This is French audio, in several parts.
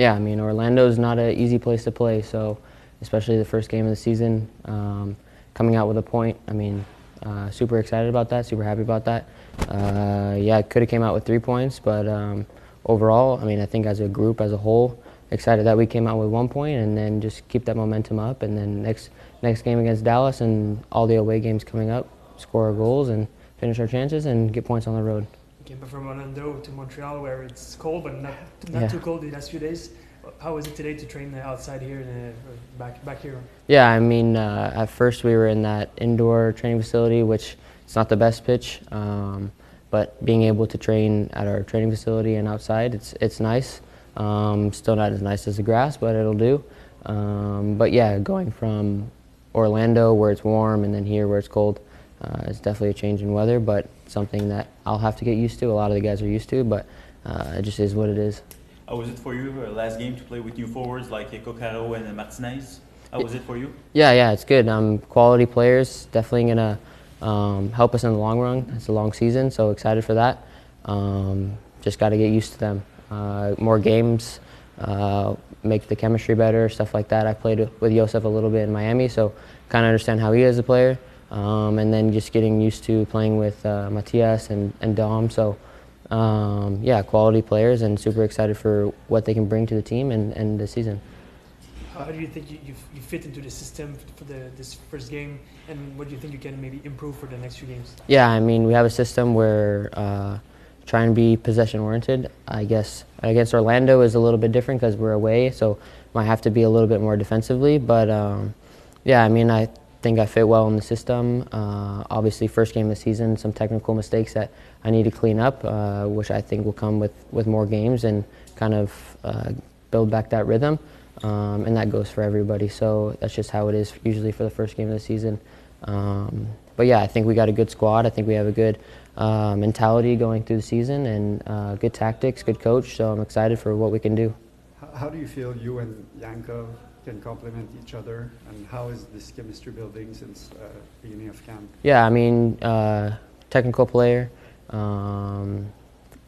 Yeah, I mean Orlando's not an easy place to play, so especially the first game of the season, um, coming out with a point. I mean, uh, super excited about that, super happy about that. Uh, yeah, could have came out with three points, but um, overall, I mean, I think as a group, as a whole, excited that we came out with one point, and then just keep that momentum up, and then next next game against Dallas and all the away games coming up, score our goals and finish our chances and get points on the road. Came from Orlando to Montreal where it's cold but not, not Yeah. too cold the last few days. How was it today to train outside here and uh, back back here? Yeah, I mean, uh, at first we were in that indoor training facility, which it's not the best pitch, um, but being able to train at our training facility and outside, it's it's nice. Um, still not as nice as the grass, but it'll do. Um, but yeah, going from Orlando where it's warm and then here where it's cold, uh, it's definitely a change in weather, but something that I'll have to get used to. A lot of the guys are used to, but uh, it just is what it is. How was it for you uh, last game to play with new forwards like uh, Coccaro and uh, Martinez? How was it for you? Yeah, yeah, it's good. Um, quality players, definitely gonna um, help us in the long run. It's a long season, so excited for that. Um, just got to get used to them. Uh, more games, uh, make the chemistry better, stuff like that. I played with Josef a little bit in Miami, so kind of understand how he is a player. Um, and then just getting used to playing with uh, Matias and, and Dom. So, um, yeah, quality players, and super excited for what they can bring to the team and, and the season. How do you think you, you, you fit into the system for the this first game, and what do you think you can maybe improve for the next few games? Yeah, I mean, we have a system where uh, try and be possession oriented. I guess against Orlando is a little bit different because we're away, so might have to be a little bit more defensively. But um, yeah, I mean, I think I fit well in the system. Uh, obviously, first game of the season, some technical mistakes that I need to clean up, uh, which I think will come with, with more games and kind of uh, build back that rhythm. Um, and that goes for everybody. So that's just how it is usually for the first game of the season. Um, but yeah, I think we got a good squad. I think we have a good uh, mentality going through the season and uh, good tactics, good coach. So I'm excited for what we can do. How, do you feel you and Yankov can complement each other, and how is this chemistry building since uh, beginning of camp? Yeah, I mean, uh, technical player, um,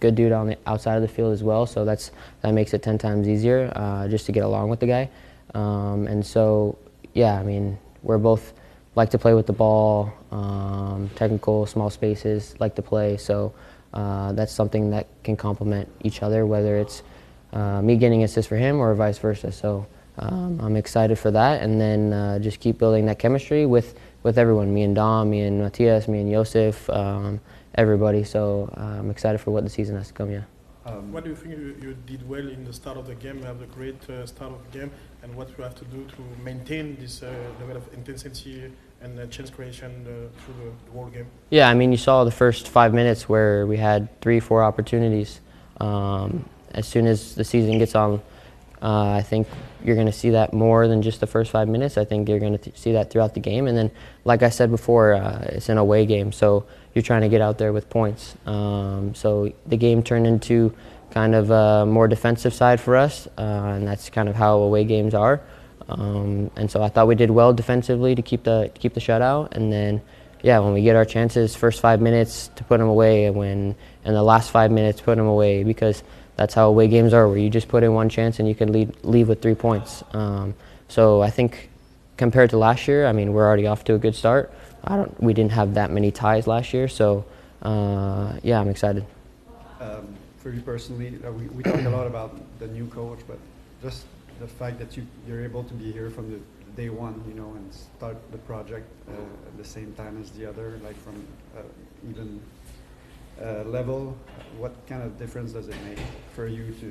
good dude on the outside of the field as well. So that's that makes it ten times easier uh, just to get along with the guy. Um, and so, yeah, I mean, we're both like to play with the ball, um, technical, small spaces, like to play. So uh, that's something that can complement each other, whether it's uh, me getting assists for him or vice versa. So um, I'm excited for that, and then uh, just keep building that chemistry with, with everyone, me and Dom, me and Matthias, me and Josef, um, everybody. So uh, I'm excited for what the season has to come. Yeah. Um, What do you think you, you did well in the start of the game? You have a great uh, start of the game, and what you have to do to maintain this uh, level of intensity and uh, chance creation uh, through the, the whole game? Yeah, I mean, you saw the first five minutes where we had three, four opportunities. Um, as soon as the season gets on, uh, I think you're going to see that more than just the first five minutes. I think you're going to see that throughout the game. And then, like I said before, uh, it's an away game, so you're trying to get out there with points. Um, so the game turned into kind of a more defensive side for us, uh, and that's kind of how away games are. Um, and so I thought we did well defensively to keep the keep the shutout, and then yeah, when we get our chances, first five minutes to put them away, and when and the last five minutes put them away because that's how away games are, where you just put in one chance and you can lead, leave with three points. Um, so I think compared to last year, I mean we're already off to a good start. I don't, we didn't have that many ties last year, so uh, yeah, I'm excited. um, for you personally, uh, we, we talk a lot about the new coach, but just the fact that you, you're able to be here from the day one, you know, and start the project uh, at the same time as the other, like from uh, even uh, level, what kind of difference does it make for you to,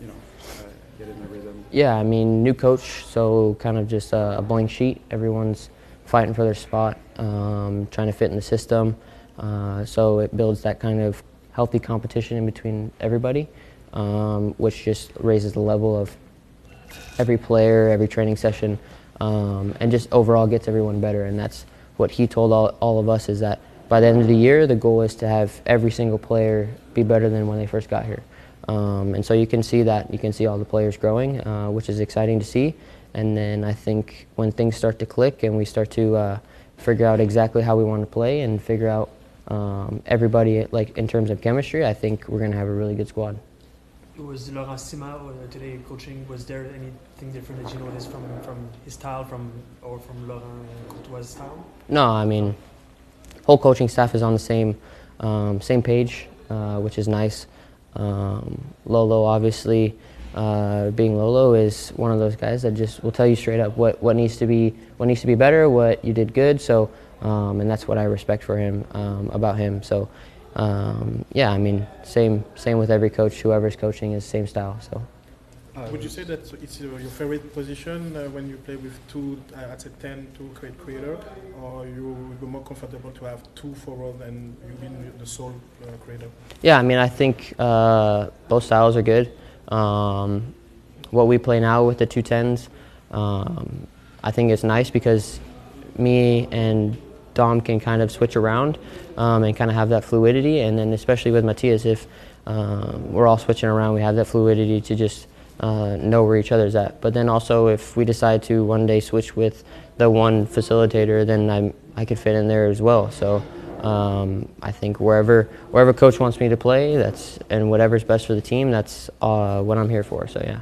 you know, uh, get in the rhythm? Yeah, I mean, new coach, so kind of just a, a blank sheet. Everyone's fighting for their spot, um, trying to fit in the system. Uh, so it builds that kind of healthy competition in between everybody, um, which just raises the level of every player, every training session, um, and just overall gets everyone better. And that's what he told all, all of us is that by the end of the year, the goal is to have every single player be better than when they first got here. Um, and so you can see that. You can see all the players growing, uh, which is exciting to see. And then I think when things start to click and we start to uh, figure out exactly how we want to play and figure out um, everybody like in terms of chemistry, I think we're going to have a really good squad. was Laurent Sima uh, today coaching. Was there anything different that you noticed from, from his style from or from Laurent Courtois' style? No, I mean, whole coaching staff is on the same um, same page, uh, which is nice. Um, Lolo, obviously, uh, being Lolo, is one of those guys that just will tell you straight up what, what needs to be what needs to be better, what you did good. So, um, and that's what I respect for him um, about him. So, um, yeah, I mean, same same with every coach. Whoever's coaching is same style. So. Uh, Would you say that it's your favorite position uh, when you play with two, uh, at a 10, two create creator, or you would be more comfortable to have two forward and you being the sole uh, creator? Yeah, I mean, I think uh, both styles are good. Um, what we play now with the two tens, um, I think it's nice because me and Dom can kind of switch around um, and kind of have that fluidity. And then, especially with Matthias, if um, we're all switching around, we have that fluidity to just uh, know where each other's at. But then also, if we decide to one day switch with the one facilitator, then I'm, I could fit in there as well. So. Um, I think wherever wherever coach wants me to play, that's and whatever's best for the team, that's uh, what I'm here for. So yeah.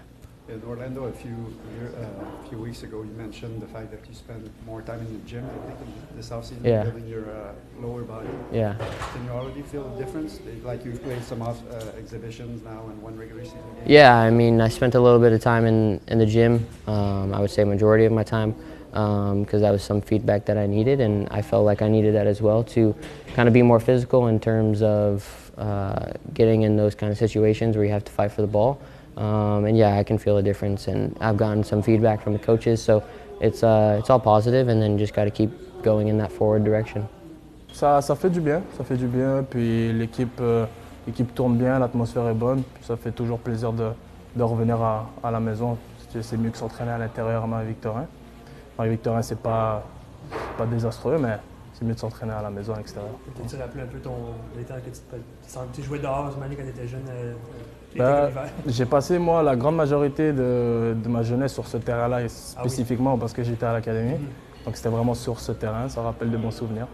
In Orlando, a few year, uh, a few weeks ago, you mentioned the fact that you spend more time in the gym. I think in this offseason, Yeah. building your uh, lower body. Yeah. Can you already feel the difference? Like you've played some off, uh, exhibitions now and one regular season game. Yeah, I mean, I spent a little bit of time in, in the gym. Um, I would say majority of my time because that was some feedback that I needed, and I felt like I needed that as well to kind of be more physical in terms of uh, getting in those kind of situations where you have to fight for the ball. Um, and yeah, I can feel a difference, and I've gotten some feedback from the coaches, so it's uh, it's all positive, and then just got to keep going in that forward direction. Ça, ça fait du bien, ça fait du bien. Puis l'équipe, euh, l'équipe tourne bien, l'atmosphère est bonne. Puis ça fait toujours plaisir de, de revenir à, à la maison. C'est mieux que s'entraîner à l'intérieur à Marie-Victorin. Marie-Victorin, c'est pas, pas désastreux, mais c'est mieux de s'entraîner à la maison à l'extérieur. Peut-être te rappeler un peu ton, temps que tu, tu, tu jouais dehors, j'imagine, quand tu étais jeune, euh, Ben. J'ai passé, moi, la grande majorité de, de ma jeunesse sur ce terrain-là, et spécifiquement parce que j'étais à l'académie. Mhm. Donc c'était vraiment sur ce terrain, ça rappelle de bons souvenirs.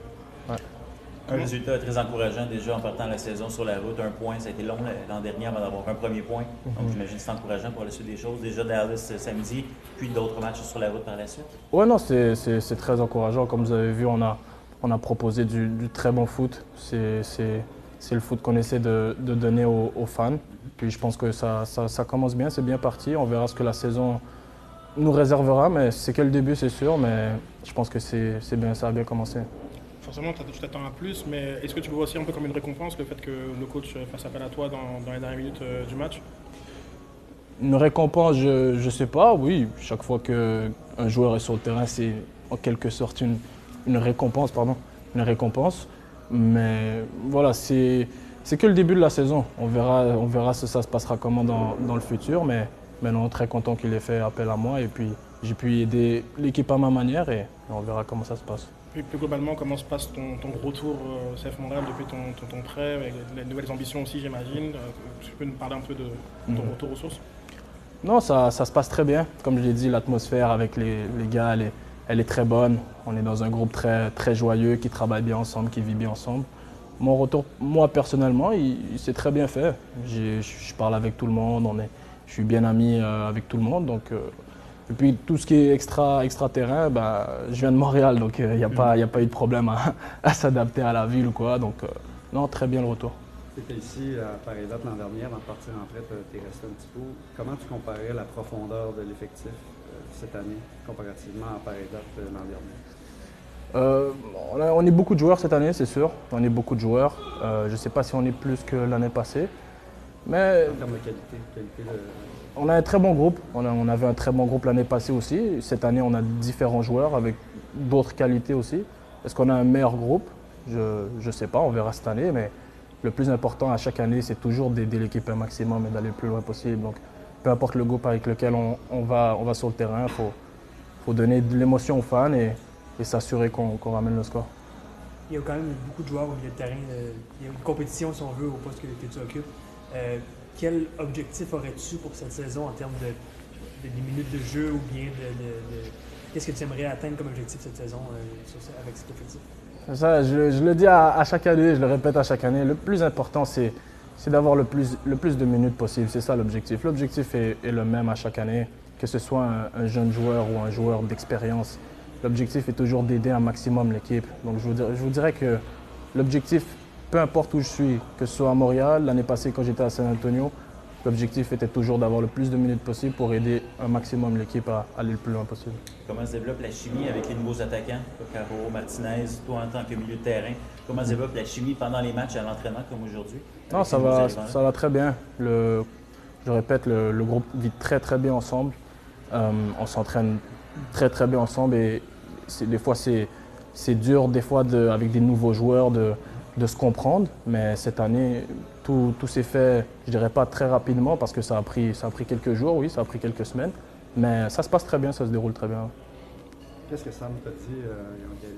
Un résultat très encourageant déjà en partant la saison sur la route. Un point, ça a été long l'an dernier avant d'avoir un premier point. Donc j'imagine que c'est encourageant pour la suite des choses. Déjà Dallas euh, samedi, puis d'autres matchs sur la route par la suite. Ouais, non, c'est très encourageant. Comme vous avez vu, on a, on a proposé du, du très bon foot. C'est le foot qu'on essaie de, de donner aux, aux fans. Puis je pense que ça, ça, ça commence bien, c'est bien parti. On verra ce que la saison nous réservera, mais c'est que le début, c'est sûr. Mais je pense que c'est bien, ça a bien commencé. Forcément, tu t'attends à plus, mais est-ce que tu vois aussi un peu comme une récompense, le fait que le coach euh, fasse appel à toi dans, dans les dernières minutes euh, du match? Une récompense, je ne sais pas, oui. Chaque fois qu'un joueur est sur le terrain, c'est en quelque sorte une, une récompense, pardon, une récompense. Mais voilà, c'est c'est que le début de la saison. On verra, on verra si ça se passera comment dans, dans le futur. Mais maintenant, très content qu'il ait fait appel à moi. Et puis, j'ai pu aider l'équipe à ma manière et on verra comment ça se passe. Puis plus globalement, comment se passe ton, ton retour au CF Montréal depuis ton, ton, ton prêt, avec les nouvelles ambitions aussi, j'imagine Euh, Tu peux nous parler un peu de ton Mhm. retour aux sources? Non, ça, ça se passe très bien. Comme je l'ai dit, l'atmosphère avec les, les gars, est, elle est très bonne. On est dans un groupe très, très joyeux, qui travaille bien ensemble, qui vit bien ensemble. Mon retour, moi personnellement, il, s'est très bien fait. Je je parle avec tout le monde, on est, je suis bien ami euh, avec tout le monde. Donc, euh, et puis tout ce qui est extra, extra terrain, bah, je viens de Montréal, donc il n'y a, pas- a pas eu de problème à, à s'adapter à la ville ou quoi. Donc, euh, non, très bien le retour. Tu étais ici à pareille date l'an dernier, avant de partir en prête, tu es resté un petit peu. Comment tu comparais la profondeur de l'effectif? euh, cette année comparativement à pareille date euh, l'an dernier? Euh, on, a- on est beaucoup de joueurs cette année, c'est sûr. On est beaucoup de joueurs. Euh, je ne sais pas si on est plus que l'année passée. Mais En termes de qualité, qualité de... on a un très bon groupe. On, a- on avait un très bon groupe l'année passée aussi. Cette année, on a différents joueurs avec d'autres qualités aussi. Est-ce qu'on a un meilleur groupe? Je ne sais pas, on verra cette année. Mais le plus important à chaque année, c'est toujours d'aider l'équipe un maximum et d'aller le plus loin possible. Donc, peu importe le groupe avec lequel on, on va, on va sur le terrain, il faut, faut donner de l'émotion aux fans et, et s'assurer qu'on ramène le score. Il y a quand même beaucoup de joueurs au milieu de terrain. euh, il y a une compétition, si on veut, au poste que, que tu occupes. Euh, quel objectif aurais-tu pour cette saison en termes de, de- des minutes de jeu ou bien de. Qu'est-ce que tu aimerais atteindre comme objectif cette saison euh, avec cet objectif? Ça, je, je le dis à, à chaque année, je le répète à chaque année. Le plus important, c'est c'est d'avoir le plus, de minutes possible. C'est ça l'objectif. L'objectif est, le même à chaque année, que ce soit un, un jeune joueur ou un joueur d'expérience. L'objectif est toujours d'aider un maximum l'équipe. Donc je vous, je vous dirais que l'objectif, peu importe où je suis, que ce soit à Montréal, l'année passée quand j'étais à San Antonio, l'objectif était toujours d'avoir le plus de minutes possible pour aider un maximum l'équipe à aller le plus loin possible. Comment se développe la chimie avec les nouveaux attaquants, Caro, Martinez, toi en tant que milieu de terrain? Comment se développe la chimie pendant les matchs à l'entraînement comme aujourd'hui? Non, ça va, ça va très bien. Le, je répète, le, le groupe vit très très bien ensemble. Euh, on s'entraîne très très bien ensemble et des fois c'est c'est dur des fois de- avec des nouveaux joueurs de, de se comprendre, mais cette année tout, tout s'est fait, je dirais pas très rapidement parce que ça a pris ça a pris quelques jours, oui, ça a pris quelques semaines, mais ça se passe très bien, ça se déroule très bien. Qu'est-ce que Sam t'a dit? Euh,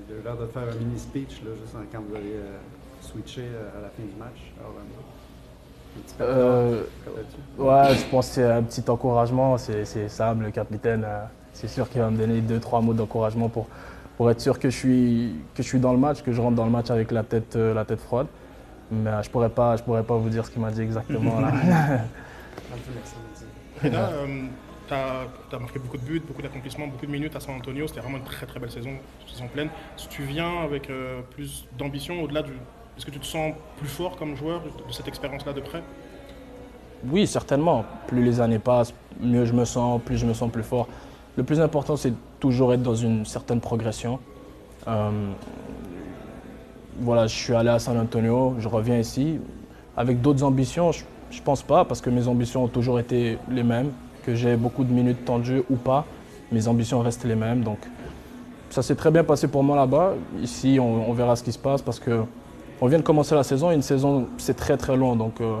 il a eu l'air de faire un mini speech là, juste quand vous allez euh, switcher euh, à la fin du match à Orlando. Euh. Ouais, je pense que c'est un petit encouragement. C'est Sam, le capitaine. C'est sûr qu'il va me donner deux, trois mots d'encouragement pour, pour être sûr que je, suis, que je suis dans le match, que je rentre dans le match avec la tête, euh, la tête froide. Mais euh, je ne pourrais, pas- je pourrais pas vous dire ce qu'il m'a dit exactement. là. Dit. Reda, tu as, marqué beaucoup de buts, beaucoup d'accomplissements, beaucoup de minutes à San Antonio. C'était vraiment une très très belle saison, saison pleine. Si tu viens avec euh, plus d'ambition, au-delà du. Est-ce que tu te sens plus fort comme joueur de, de cette expérience-là de près? Oui, certainement. Plus les années passent, mieux je me sens, plus je me sens plus fort. Le plus important, c'est toujours être dans une certaine progression. Euh, voilà, je suis allé à San Antonio, je reviens ici. Avec d'autres ambitions, je ne pense pas, parce que mes ambitions ont toujours été les mêmes. Que j'ai beaucoup de minutes jeu ou pas, mes ambitions restent les mêmes. Donc, ça s'est très bien passé pour moi là-bas. Ici, on, verra ce qui se passe, parce que on vient de commencer la saison. Une saison, c'est très très long, donc euh,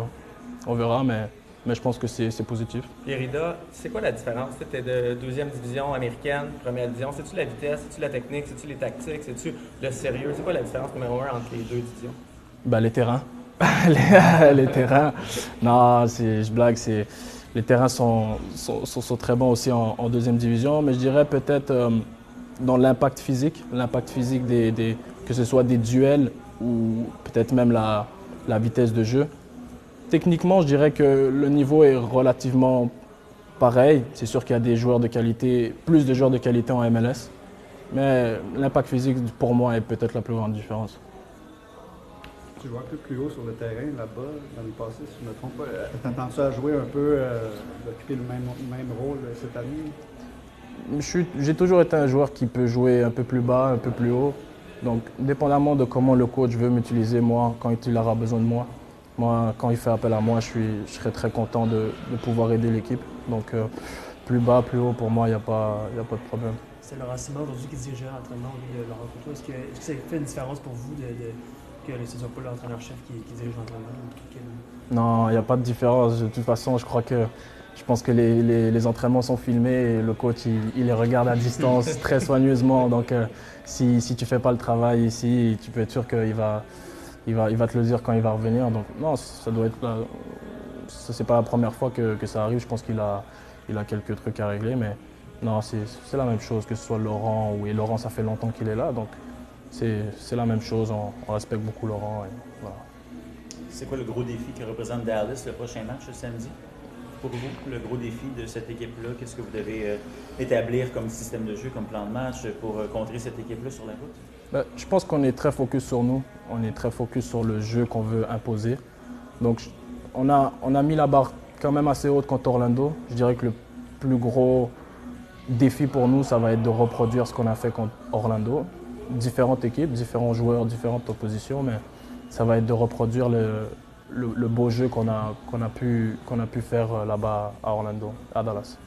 on verra, mais, mais je pense que c'est positif. Pierida, c'est quoi la différence? Tu es de deuxième division américaine, première division? C'est-tu la vitesse, c'est-tu la technique, c'est-tu les tactiques, c'est-tu le sérieux? C'est quoi la différence numéro un entre les deux divisions? Bah, les terrains. les, les terrains. Non, c'est- je blague. c'est- Les terrains sont, sont, sont- sont très bons aussi en, en deuxième division, mais je dirais peut-être euh, dans l'impact physique, l'impact physique des, des- que ce soit des duels ou peut-être même la, la vitesse de jeu. Techniquement, je dirais que le niveau est relativement pareil. C'est sûr qu'il y a des joueurs de qualité, plus de joueurs de qualité en MLS, mais l'impact physique pour moi est peut-être la plus grande différence. Tu joues un peu plus haut sur le terrain là-bas, dans le passé, si je ne me trompe pas. Euh, T'entends-tu à jouer un peu, euh, d'occuper le même, même rôle euh, cette année? J'ai toujours été un joueur qui peut jouer un peu plus bas, un peu plus haut. Donc, dépendamment de comment le coach veut m'utiliser, moi, quand il aura besoin de moi, moi, quand il fait appel à moi, je, suis, je serai très content de, de pouvoir aider l'équipe. Donc, euh, plus bas, plus haut, pour moi, il n'y a, pas- y a pas de problème. C'est Laurent Simon aujourd'hui qui dirigeait l'entraînement de Laurent Couteau. Est-ce que, est-ce que ça fait une différence pour vous de, de- que ce ne soit pas l'entraîneur-chef qui, qui dirige l'entraînement? Non, il n'y a pas de différence. De toute façon, je crois que je pense que les, les- les entraînements sont filmés et le coach, il, il les regarde à distance très soigneusement. Donc, euh, si, si tu ne fais pas le travail ici, tu peux être sûr qu'il va, il va, il va te le dire quand il va revenir. Donc, non, ça doit être. Ça, c'est pas la première fois que, ça arrive. Je pense qu'il a, il a quelques trucs à régler. Mais non, c'est la même chose, que ce soit Laurent ou. Et Laurent, ça fait longtemps qu'il est là. Donc, c'est la même chose. On, respecte beaucoup Laurent. C'est quoi le gros défi que représente Dallas le prochain match ce samedi? Pour vous, le gros défi de cette équipe-là, qu'est-ce que vous devez euh, établir comme système de jeu, comme plan de match pour euh, contrer cette équipe-là sur la route? Ben, je pense qu'on est très focus sur nous. On est très focus sur le jeu qu'on veut imposer. Donc, on a, on a mis la barre quand même assez haute contre Orlando. Je dirais que le plus gros défi pour nous, ça va être de reproduire ce qu'on a fait contre Orlando. Différentes équipes, différents joueurs, différentes oppositions, mais ça va être de reproduire le, le- beau jeu qu'on a, qu'on a, pu- qu'on a pu faire euh, là-bas à Orlando, à Dallas.